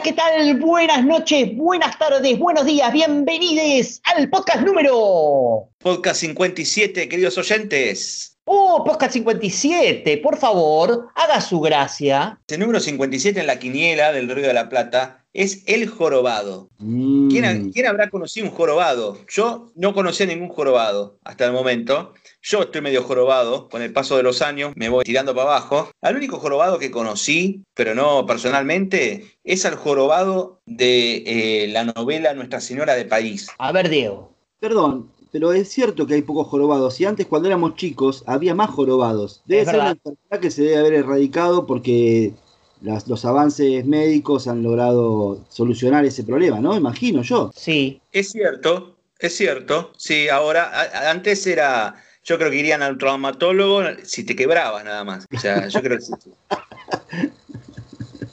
Hola, ¿qué tal? Buenas noches, buenas tardes, buenos días, bienvenidos al podcast número. Podcast 57, queridos oyentes. Oh, podcast 57, por favor, haga su gracia. El número 57 en la quiniela del Río de la Plata es el jorobado. Mm. ¿Quién, quién habrá conocido un jorobado? Yo no conocía ningún jorobado hasta el momento. Yo estoy medio jorobado, con el paso de los años me voy tirando para abajo. Al único jorobado que conocí, pero no personalmente, es al jorobado de eh, la novela Nuestra Señora de París. A ver, Diego. Perdón, pero es cierto que hay pocos jorobados. Y antes, cuando éramos chicos, había más jorobados. Debe Es ser una enfermedad que se debe haber erradicado porque las- los avances médicos han logrado solucionar ese problema, ¿no? Imagino yo. Sí. Es cierto, es cierto. Sí, ahora, a- antes era, yo creo que irían al traumatólogo si te quebrabas nada más. O sea, yo creo que sí.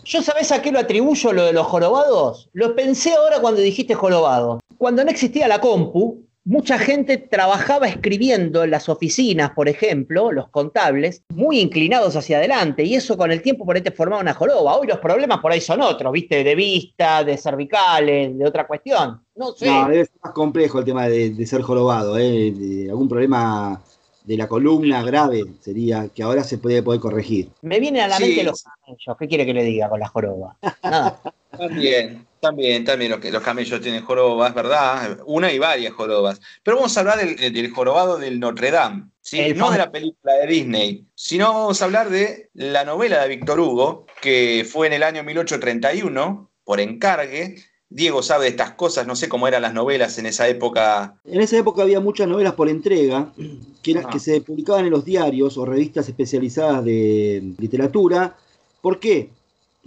¿Yo sabés a qué lo atribuyo lo de los jorobados? Lo pensé ahora cuando dijiste jorobado. Cuando no existía la compu, mucha gente trabajaba escribiendo en las oficinas, por ejemplo, los contables, muy inclinados hacia adelante, y eso con el tiempo por ahí te formaba una joroba. Hoy los problemas por ahí son otros, ¿viste? De vista, de cervicales, de otra cuestión. No sé. No, debe ser más complejo el tema de, de ser jorobado, ¿eh? De algún problema de la columna grave sería que ahora se puede poder corregir. Me vienen a la Sí. mente los camellos. ¿Qué quiere que le diga con la joroba? Nada. También, también, también los, los camellos tienen jorobas, ¿verdad? Una y varias jorobas. Pero vamos a hablar del, del jorobado del Notre Dame, ¿sí? No de la película de Disney, sino vamos a hablar de la novela de Víctor Hugo, que fue en el año 1831, por encargue. Diego sabe de estas cosas, no sé cómo eran las novelas en esa época. En esa época había muchas novelas por entrega que, era- Ajá. que se publicaban en los diarios o revistas especializadas de literatura. ¿Por qué?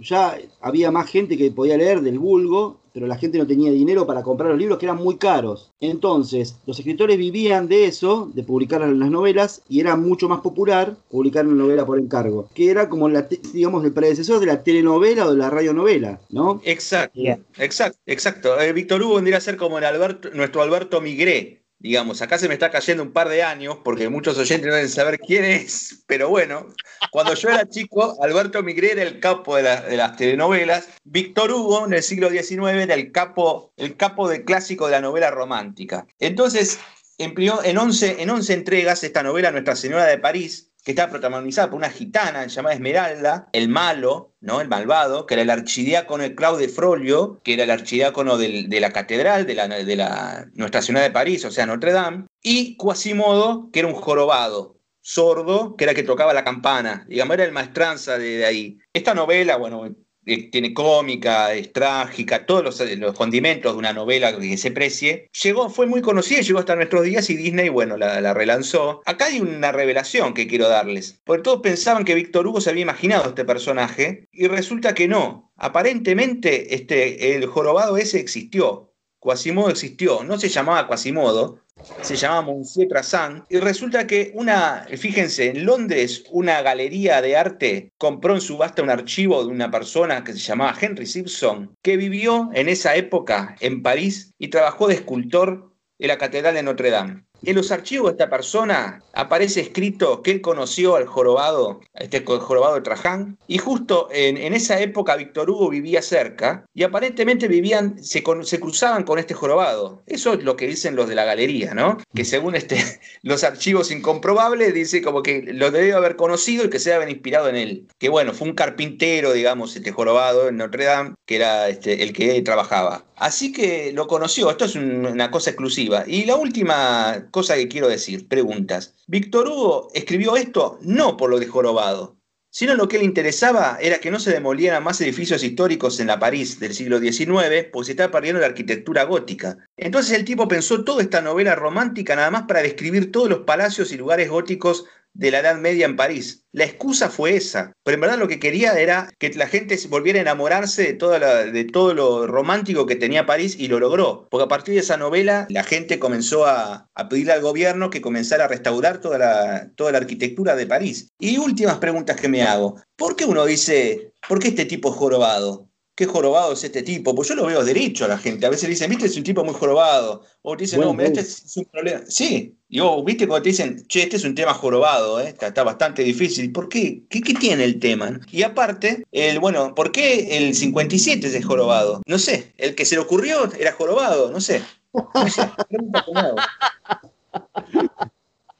Ya había más gente que podía leer del vulgo, pero la gente no tenía dinero para comprar los libros que eran muy caros. Entonces, los escritores vivían de eso, de publicar las novelas, y era mucho más popular publicar una novela por encargo, que era como la, digamos, el predecesor de la telenovela o de la radionovela, ¿no? Exacto, exacto, exacto. Eh, Víctor Hugo vendría a ser como el Alberto, nuestro Alberto Migré. Digamos, acá se me está cayendo un par de años porque muchos oyentes no deben saber quién es, pero bueno, cuando yo era chico, Alberto Migré era el capo de, la- de las telenovelas, Víctor Hugo en el siglo XIX era el capo, el capo de clásico de la novela romántica. Entonces, empleó en 11, en 11 entregas esta novela Nuestra Señora de París, que está protagonizada por una gitana llamada Esmeralda, el malo, ¿no? El malvado, que era el archidiácono de Claude Frollo, que era el archidiácono de la catedral de la, de la Nuestra Señora de París, o sea, Notre Dame, y Quasimodo, que era un jorobado, sordo, que era el que tocaba la campana, digamos, era el maestranza de, de ahí. Esta novela, bueno, eh, tiene cómica, es trágica, todos los, eh, los condimentos de una novela que se precie. Llegó, fue muy conocida, llegó hasta nuestros días y Disney, bueno, la, la relanzó. Acá hay una revelación que quiero darles, porque todos pensaban que Víctor Hugo se había imaginado este personaje y resulta que no. Aparentemente, este, el jorobado ese existió. Quasimodo existió, no se llamaba Quasimodo, se llamaba Monsieur Trazan, y resulta que una, fíjense, en Londres una galería de arte compró en subasta un archivo de una persona que se llamaba Henry Simpson, que vivió en esa época en París y trabajó de escultor en la Catedral de Notre Dame. En los archivos de esta persona aparece escrito que él conoció al jorobado, este jorobado de Traján, y justo en, esa época Víctor Hugo vivía cerca y aparentemente vivían, se, cruzaban con este jorobado. Eso es lo que dicen los de la galería, ¿no? Que según este, los archivos incomprobables dice como que lo debe haber conocido y que se haber inspirado en él. Que bueno, fue un carpintero, digamos, este jorobado en Notre Dame, que era este, el que trabajaba. Así que lo conoció, esto es un- una cosa exclusiva. Y la última cosa que quiero decir, preguntas. Víctor Hugo escribió esto no por lo de jorobado, sino lo que le interesaba era que no se demolieran más edificios históricos en la París del siglo XIX, porque se estaba perdiendo la arquitectura gótica. Entonces el tipo pensó toda esta novela romántica nada más para describir todos los palacios y lugares góticos de la Edad Media en París. La excusa fue esa, pero en verdad lo que quería era que la gente volviera a enamorarse de, toda la- de todo lo romántico que tenía París y lo logró, porque a partir de esa novela la gente comenzó a, a pedirle al gobierno que comenzara a restaurar toda la, toda la arquitectura de París. Y últimas preguntas que me hago, ¿por qué uno dice, ¿por qué este tipo es jorobado? Qué jorobado es este tipo, pues yo lo veo derecho a la gente. A veces dicen, viste, es un tipo muy jorobado. O te dicen, no, mira, este es un problema. Sí, y vos, viste, cuando te dicen, che, este es un tema jorobado, ¿eh? está, bastante difícil. ¿Por qué? qué? ¿Qué tiene el tema? Y aparte, el, bueno, ¿por qué el 57 es jorobado? No sé, el que se le ocurrió era jorobado, no sé. No sé,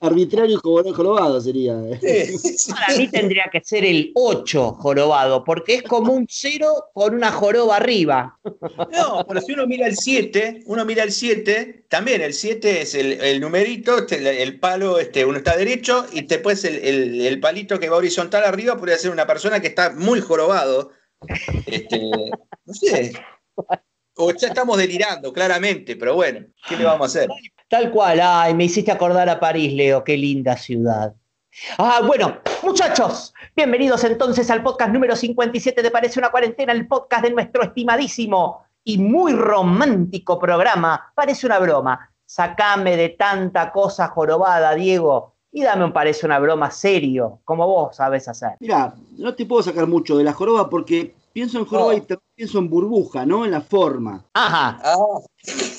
arbitrario y jorobado sería. Para mí tendría que ser el 8 jorobado, porque es como un 0 con una joroba arriba. No, pero si uno mira el 7, uno mira el 7, también el 7 es el, numerito, este, el, palo, este, uno está derecho y después el, el, palito que va horizontal arriba podría ser una persona que está muy jorobado. Este, no sé. O ya estamos delirando, claramente, pero bueno, ¿qué le vamos a hacer? Tal cual, ay, me hiciste acordar a París, Leo, qué linda ciudad. Ah, bueno, muchachos, bienvenidos entonces al podcast número 57 de Parece una cuarentena, el podcast de nuestro estimadísimo y muy romántico programa. Parece una broma. Sacame de tanta cosa jorobada, Diego, y dame un parece una broma serio, como vos sabes hacer. Mira, no te puedo sacar mucho de la joroba porque pienso en joroba y pienso en burbuja, ¿no? En la forma. Ajá. Ah.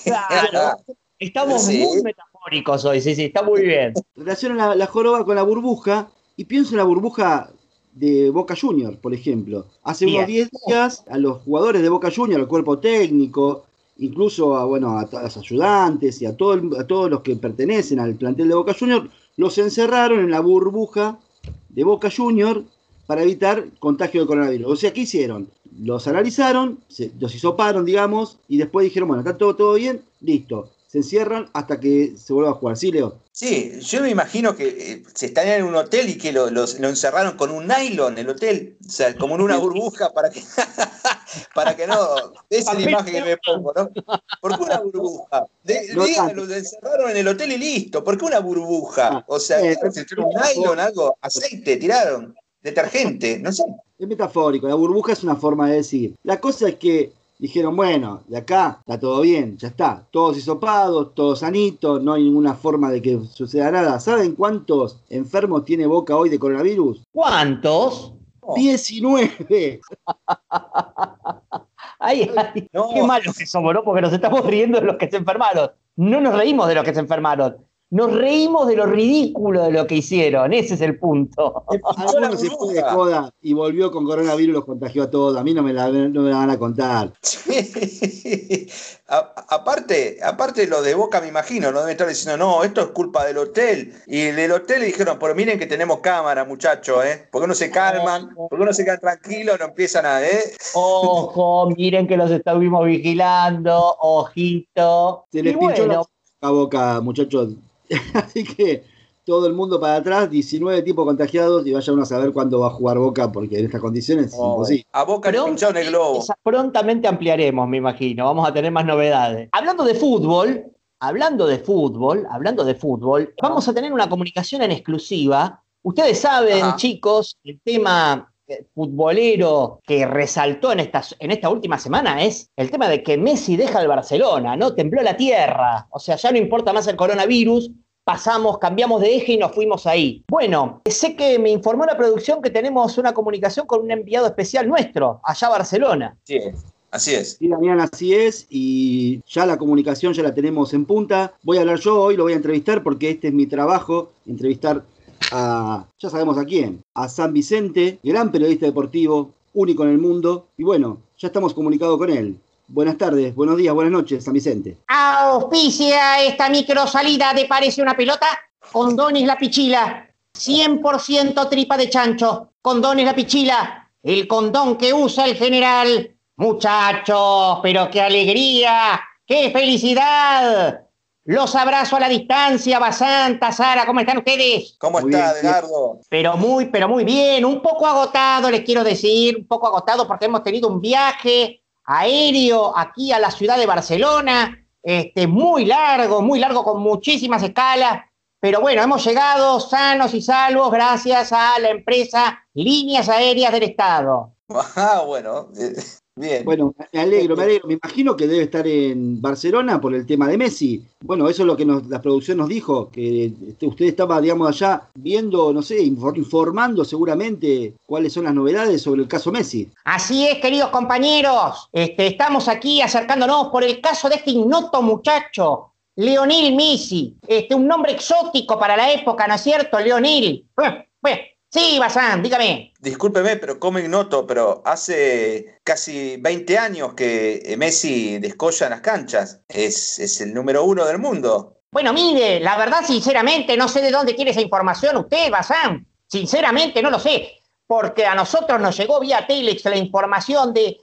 Claro. Estamos muy metafóricos hoy, sí, sí, está muy bien. Relaciono la, la joroba con la burbuja y pienso en la burbuja de Boca Junior, por ejemplo. Hace unos 10 días a los jugadores de Boca Junior, al cuerpo técnico, incluso a, bueno, a, los ayudantes y a, todo a todos los que pertenecen al plantel de Boca Junior, los encerraron en la burbuja de Boca Junior para evitar contagio de coronavirus. O sea, ¿qué hicieron? Los analizaron, los hisoparon, digamos, y después dijeron, bueno, está todo, todo bien, listo se encierran hasta que se vuelva a jugar. ¿Sí, Leo? Sí, yo me imagino que eh, se están en un hotel y que lo, encerraron con un nylon el hotel, o sea, como en una burbuja para que, para que no. Esa es la imagen que me pongo, ¿no? ¿Por qué una burbuja? Digan, lo encerraron en el hotel y listo. ¿Por qué una burbuja? Ah, o sea, eh, un nylon, algo, aceite, tiraron, detergente, no sé. Es metafórico, la burbuja es una forma de decir. La cosa es que dijeron, bueno, de acá está todo bien, ya está, todos hisopados, todos sanitos, no hay ninguna forma de que suceda nada. ¿Saben cuántos enfermos tiene Boca hoy de coronavirus? ¿Cuántos? 19. Ay, ay, Qué malos que somos, ¿no? Porque nos estamos riendo de los que se enfermaron. No nos reímos de los que se enfermaron. Nos reímos de lo ridículo de lo que hicieron, ese es el punto. Algunos se fue de joda y volvió con coronavirus y los contagió a todos. A mí no me la, no me la van a contar. aparte, aparte lo de Boca me imagino, no deben estar diciendo, no, esto es culpa del hotel. Y del hotel le dijeron, pero miren que tenemos cámara, muchachos, ¿eh? ¿Por qué no se calman? ¿Por qué no se quedan tranquilos? No empiezan a, ¿eh? Ojo, miren que los estuvimos vigilando, ojito. Se les pinchó la boca, muchachos. Así que todo el mundo para atrás, 19 tipos contagiados y vaya uno a saber cuándo va a jugar Boca, porque en estas condiciones es oh, imposible. A Boca le pincharon el globo. Prontamente ampliaremos, me imagino. Vamos a tener más novedades. Hablando de fútbol, hablando de fútbol, hablando de fútbol, vamos a tener una comunicación en exclusiva. Ustedes saben, chicos, el tema futbolero que resaltó en esta, en esta última semana es el tema de que Messi deja el Barcelona, ¿no? Tembló la tierra. O sea, ya no importa más el coronavirus, pasamos, cambiamos de eje y nos fuimos ahí. Bueno, sé que me informó la producción que tenemos una comunicación con un enviado especial nuestro, allá a Barcelona. Sí, así es. Sí, Damián, así es. Y ya la comunicación ya la tenemos en punta. Voy a hablar yo hoy, lo voy a entrevistar porque este es mi trabajo, entrevistar a, ya sabemos a quién, a San Vicente, gran periodista deportivo, único en el mundo. Y bueno, ya estamos comunicados con él. Buenas tardes, buenos días, buenas noches, San Vicente. Auspicia esta micro salida de Parece una pelota. Condones La Pichila. 100% tripa de chancho. Condones La Pichila. El condón que usa el general. Muchachos, pero qué alegría. ¡Qué felicidad! Los abrazo a la distancia, Basanta, Sara, ¿cómo están ustedes? ¿Cómo está, Edgardo? Pero muy, pero muy bien, un poco agotado, les quiero decir, un poco agotado porque hemos tenido un viaje aéreo aquí a la ciudad de Barcelona, este, muy largo, muy largo, con muchísimas escalas. Pero bueno, hemos llegado sanos y salvos gracias a la empresa Líneas Aéreas del Estado. Ah, bueno. Bien. Bueno, me alegro, me alegro. Me imagino que debe estar en Barcelona por el tema de Messi. Bueno, eso es lo que nos, la producción nos dijo, que este, usted estaba, digamos, allá viendo, no sé, infor- informando seguramente cuáles son las novedades sobre el caso Messi. Así es, queridos compañeros. Este, estamos aquí acercándonos por el caso de este ignoto muchacho, Leonel Messi. Este, un nombre exótico para la época, ¿no es cierto, Leonel? Eh, eh, Sí, Bazán, dígame. Discúlpeme, pero como ignoto, pero hace casi 20 años que Messi descolla en las canchas. Es, es el número uno del mundo. Bueno, mire, la verdad, sinceramente, no sé de dónde quiere esa información usted, Bazán. Sinceramente, no lo sé. Porque a nosotros nos llegó vía Telex la información de.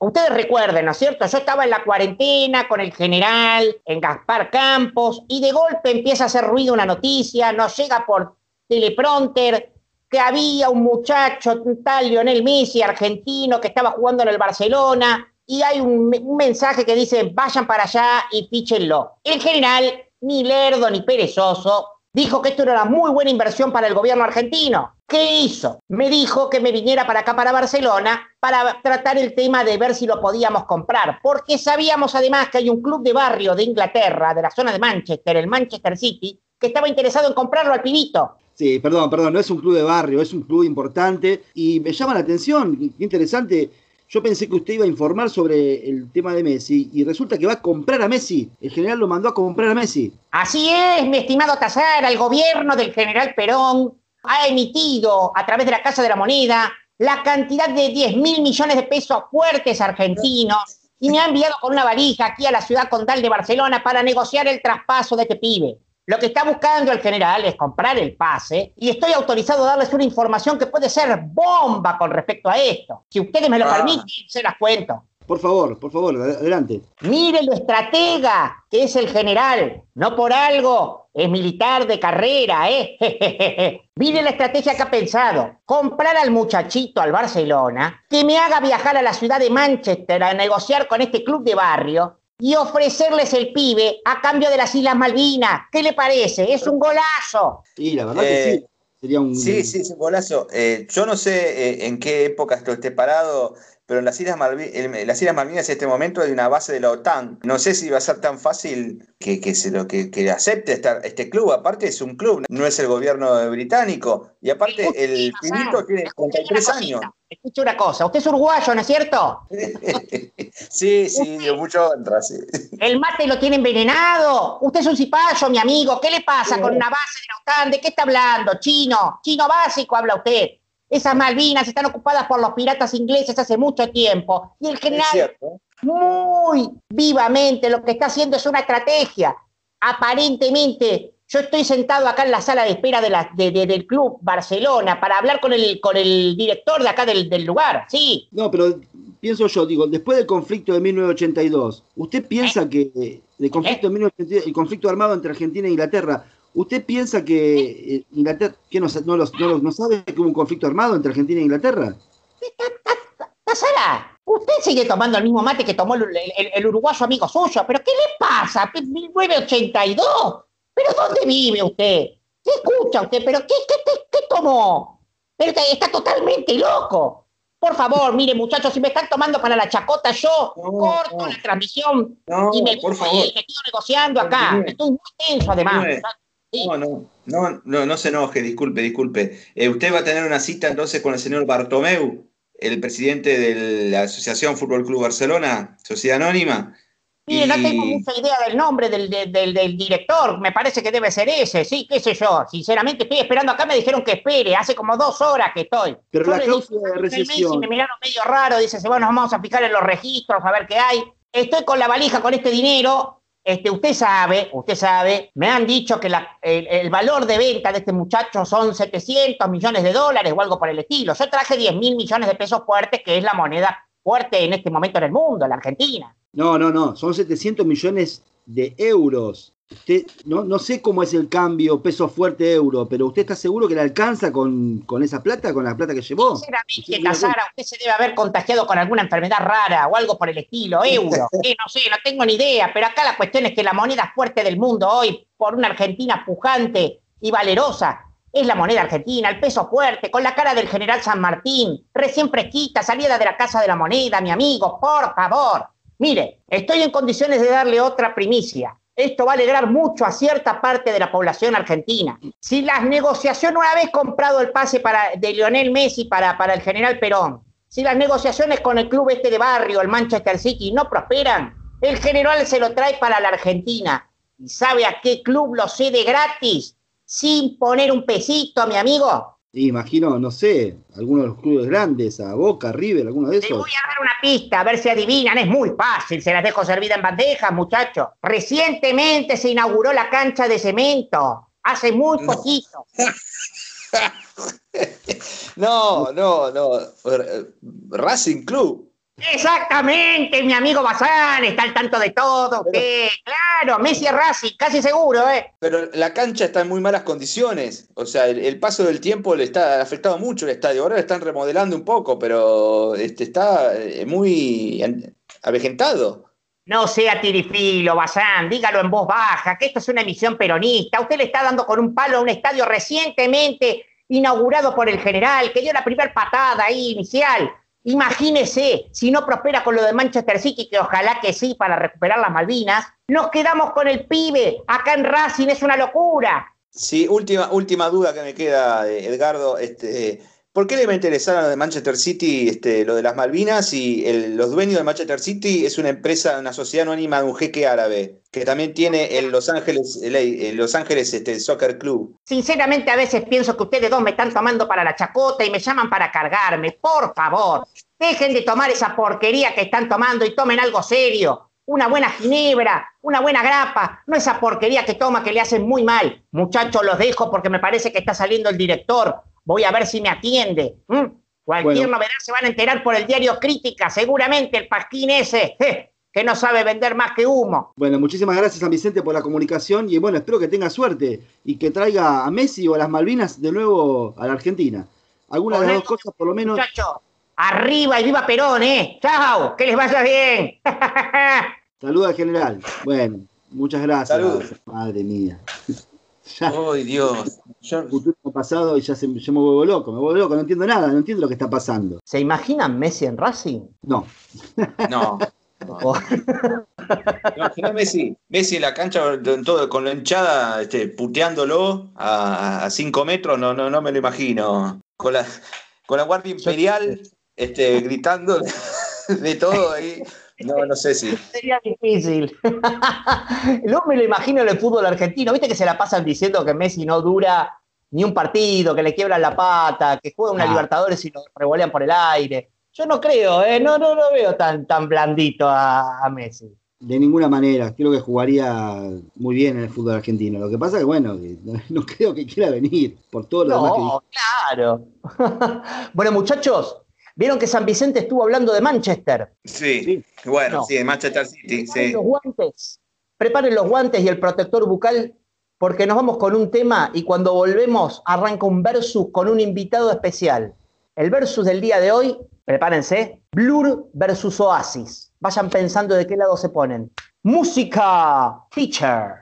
Ustedes recuerden, ¿no es cierto? Yo estaba en la cuarentena con el general, en Gaspar Campos, y de golpe empieza a hacer ruido una noticia, nos llega por teleprompter que había un muchacho, tal Lionel Messi, argentino, que estaba jugando en el Barcelona, y hay un, un mensaje que dice, vayan para allá y píchenlo. El general, ni lerdo ni perezoso, dijo que esto era una muy buena inversión para el gobierno argentino. ¿Qué hizo? Me dijo que me viniera para acá, para Barcelona, para tratar el tema de ver si lo podíamos comprar, porque sabíamos además que hay un club de barrio de Inglaterra, de la zona de Manchester, el Manchester City, que estaba interesado en comprarlo al pibito. Sí, perdón, perdón, no es un club de barrio, es un club importante y me llama la atención, qué interesante. Yo pensé que usted iba a informar sobre el tema de Messi y resulta que va a comprar a Messi. El general lo mandó a comprar a Messi. Así es, mi estimado Tazara, el gobierno del general Perón ha emitido a través de la Casa de la Moneda la cantidad de 10 mil millones de pesos fuertes argentinos y me ha enviado con una valija aquí a la ciudad condal de Barcelona para negociar el traspaso de este pibe. Lo que está buscando el general es comprar el pase y estoy autorizado a darles una información que puede ser bomba con respecto a esto. Si ustedes me lo Ah. permiten, se las cuento. Por favor, por favor, ad- adelante. Mire lo estratega que es el general. No por algo es militar de carrera, ¿eh? Mire la estrategia que ha pensado. Comprar al muchachito al Barcelona, que me haga viajar a la ciudad de Manchester a negociar con este club de barrio y ofrecerles el pibe a cambio de las Islas Malvinas. ¿Qué le parece? Es un golazo. Sí, la verdad Eh, que sí. Sería un. Sí, sí, es un golazo. Eh, yo no sé eh, en qué época esto esté parado, pero en las Islas, Malvi- en las Islas Malvinas en este momento hay una base de la OTAN. No sé si va a ser tan fácil que, que se lo que, que acepte esta- este club. Aparte es un club, no es el gobierno británico. Y aparte el pibito tiene 33 años. Escuche una cosa, usted es uruguayo, ¿no es cierto? Sí, sí, dio mucho sí. El mate lo tiene envenenado. Usted es un cipayo, mi amigo. ¿Qué le pasa con una base de la OTAN? ¿De qué está hablando? Chino. Chino básico habla usted. Esas Malvinas están ocupadas por los piratas ingleses hace mucho tiempo. Y el general, muy vivamente, lo que está haciendo es una estrategia. Aparentemente, yo estoy sentado acá en la sala de espera de la- de- de- del club Barcelona para hablar con el, con el director de acá del, del lugar. Sí. No, pero pienso yo, digo, después del conflicto de 1982, ¿usted piensa que eh, el conflicto de 1982, el conflicto armado entre Argentina e Inglaterra, ¿usted piensa que eh, Inglaterra, que no, sa- no, los- no, los- no sabe que hubo un conflicto armado entre Argentina e Inglaterra? Sara, usted sigue tomando el mismo mate que tomó el, el- el uruguayo amigo suyo, pero ¿qué le pasa? Pe- 1982. ¿Pero dónde vive usted? ¿Qué escucha usted? ¿Pero qué, qué, qué- qué tomó? Pero está, está totalmente loco. Por favor, mire muchachos, si me están tomando para la chacota, yo No, corto no. la transmisión No, y me, por favor. me quedo negociando acá. Estoy muy tenso además. No, no, no, no, no se enoje, disculpe, disculpe. Eh, usted va a tener una cita entonces con el señor Bartomeu, el presidente de la Asociación Fútbol Club Barcelona, Sociedad Anónima. Mire, no tengo mucha idea del nombre del, del- del- del director, me parece que debe ser ese, sí, qué sé yo. Sinceramente estoy esperando acá, me dijeron que espere, hace como dos horas que estoy. Pero Yo la dije, de "Messi", recesión- me miraron medio raro, dice, bueno, vamos a fijar en los registros, a ver qué hay. Estoy con la valija con este dinero, este, usted sabe, usted sabe, me han dicho que el, valor de venta de este muchacho son 700 millones de dólares o algo por el estilo. Yo traje 10 mil millones de pesos fuertes, que es la moneda fuerte en este momento en el mundo, la Argentina. No, no, no, son 700 millones de euros. Usted, no, no sé cómo es el cambio peso fuerte euro, pero ¿usted está seguro que le alcanza con, con esa plata, con la plata que llevó? Sinceramente, Sí, Tazara, usted se debe haber contagiado con alguna enfermedad rara o algo por el estilo, euro. Eh, no sé, no tengo ni idea, pero acá la cuestión es que la moneda fuerte del mundo hoy, por una Argentina pujante y valerosa, Es la moneda argentina, el peso fuerte, con la cara del general San Martín, recién fresquita, salida de la casa de la moneda, mi amigo, por favor. Mire, estoy en condiciones de darle otra primicia. Esto va a alegrar mucho a cierta parte de la población argentina. Si las negociaciones, una vez comprado el pase para, de Lionel Messi para, para el general Perón, si las negociaciones con el club este de barrio, el Manchester City, no prosperan, el general se lo trae para la Argentina. ¿Y sabe a qué club lo cede gratis? Sin poner un pesito, mi amigo. Imagino, no sé, algunos de los clubes grandes, a Boca, River, alguno de Te esos. voy a dar una pista, a ver si adivinan. Es muy fácil, se las dejo servida en bandeja, muchachos. Recientemente se inauguró la cancha de cemento. Hace muy No. poquito. No, no, no. R- Racing Club. Exactamente, mi amigo Bazán, está al tanto de todo. ¿qué? Claro, Messi es Racing, casi seguro, ¿eh? Pero la cancha está en muy malas condiciones. O sea, el, el paso del tiempo le está afectado mucho el estadio. Ahora lo están remodelando un poco, pero este está eh, muy avejentado. No sea tirifilo, Bazán, dígalo en voz baja, que esto es una emisión peronista. Usted le está dando con un palo a un estadio recientemente inaugurado por el general, que dio la primera patada ahí inicial. Imagínese, si no prospera con lo de Manchester City, que ojalá que sí para recuperar las Malvinas, nos quedamos con el pibe. Acá en Racing es una locura. Sí, última, última duda que me queda, eh, Edgardo. Este, ¿Por qué le va a interesar a lo de Manchester City este, lo de las Malvinas y el- los dueños de Manchester City es una empresa, una sociedad anónima de un jeque árabe que también tiene el Los Ángeles, el, Los Ángeles este, Soccer Club? Sinceramente, a veces pienso que ustedes dos me están tomando para la chacota y me llaman para cargarme. Por favor, dejen de tomar esa porquería que están tomando y tomen algo serio. Una buena ginebra, una buena grapa, no esa porquería que toma que le hacen muy mal. Muchachos, los dejo porque me parece que está saliendo el director. Voy a ver si me atiende. Cualquier Bueno. novedad se van a enterar por el diario Crítica, seguramente el pasquín ese, je, que no sabe vender más que humo. Bueno, muchísimas gracias San Vicente por la comunicación y bueno, espero que tenga suerte y que traiga a Messi o a las Malvinas de nuevo a la Argentina. Alguna de las dos cosas por lo menos. Muchachos, arriba y viva Perón, ¿eh? Chao, que les vaya bien. Saluda al general. Bueno, muchas gracias. Salud. Madre mía. Ya, ¡Ay, Dios! Yo- futuro pasado y ya se, yo me vuelvo loco, me vuelvo loco, no entiendo nada, no entiendo lo que está pasando. ¿Se imaginan Messi en Racing? No, no. No, imagina Messi, Messi en la cancha en todo, con la hinchada este, puteándolo a 5 metros, no, no, no me lo imagino. Con la, con la Guardia Imperial este, gritando de todo ahí. No, no sé si. Sería difícil. Luego me lo imagino en el fútbol argentino. Viste que se la pasan diciendo que Messi no dura ni un partido, que le quiebran la pata, que juega una Ah. Libertadores y lo revolean por el aire. Yo no creo, ¿eh? no, no lo veo tan, tan blandito a, a Messi. de ninguna manera. Creo que jugaría muy bien en el fútbol argentino. Lo que pasa es que, bueno, no, no creo que quiera venir por todo lo demás que No, claro. bueno, muchachos, vieron que San Vicente estuvo hablando de Manchester. Sí, Sí. bueno, No. sí, de Manchester City, Preparen sí. los guantes. Preparen los guantes y el protector bucal porque nos vamos con un tema y cuando volvemos arranca un versus con un invitado especial. El versus del día de hoy, prepárense, Blur versus Oasis. Vayan pensando de qué lado se ponen. Música, teacher.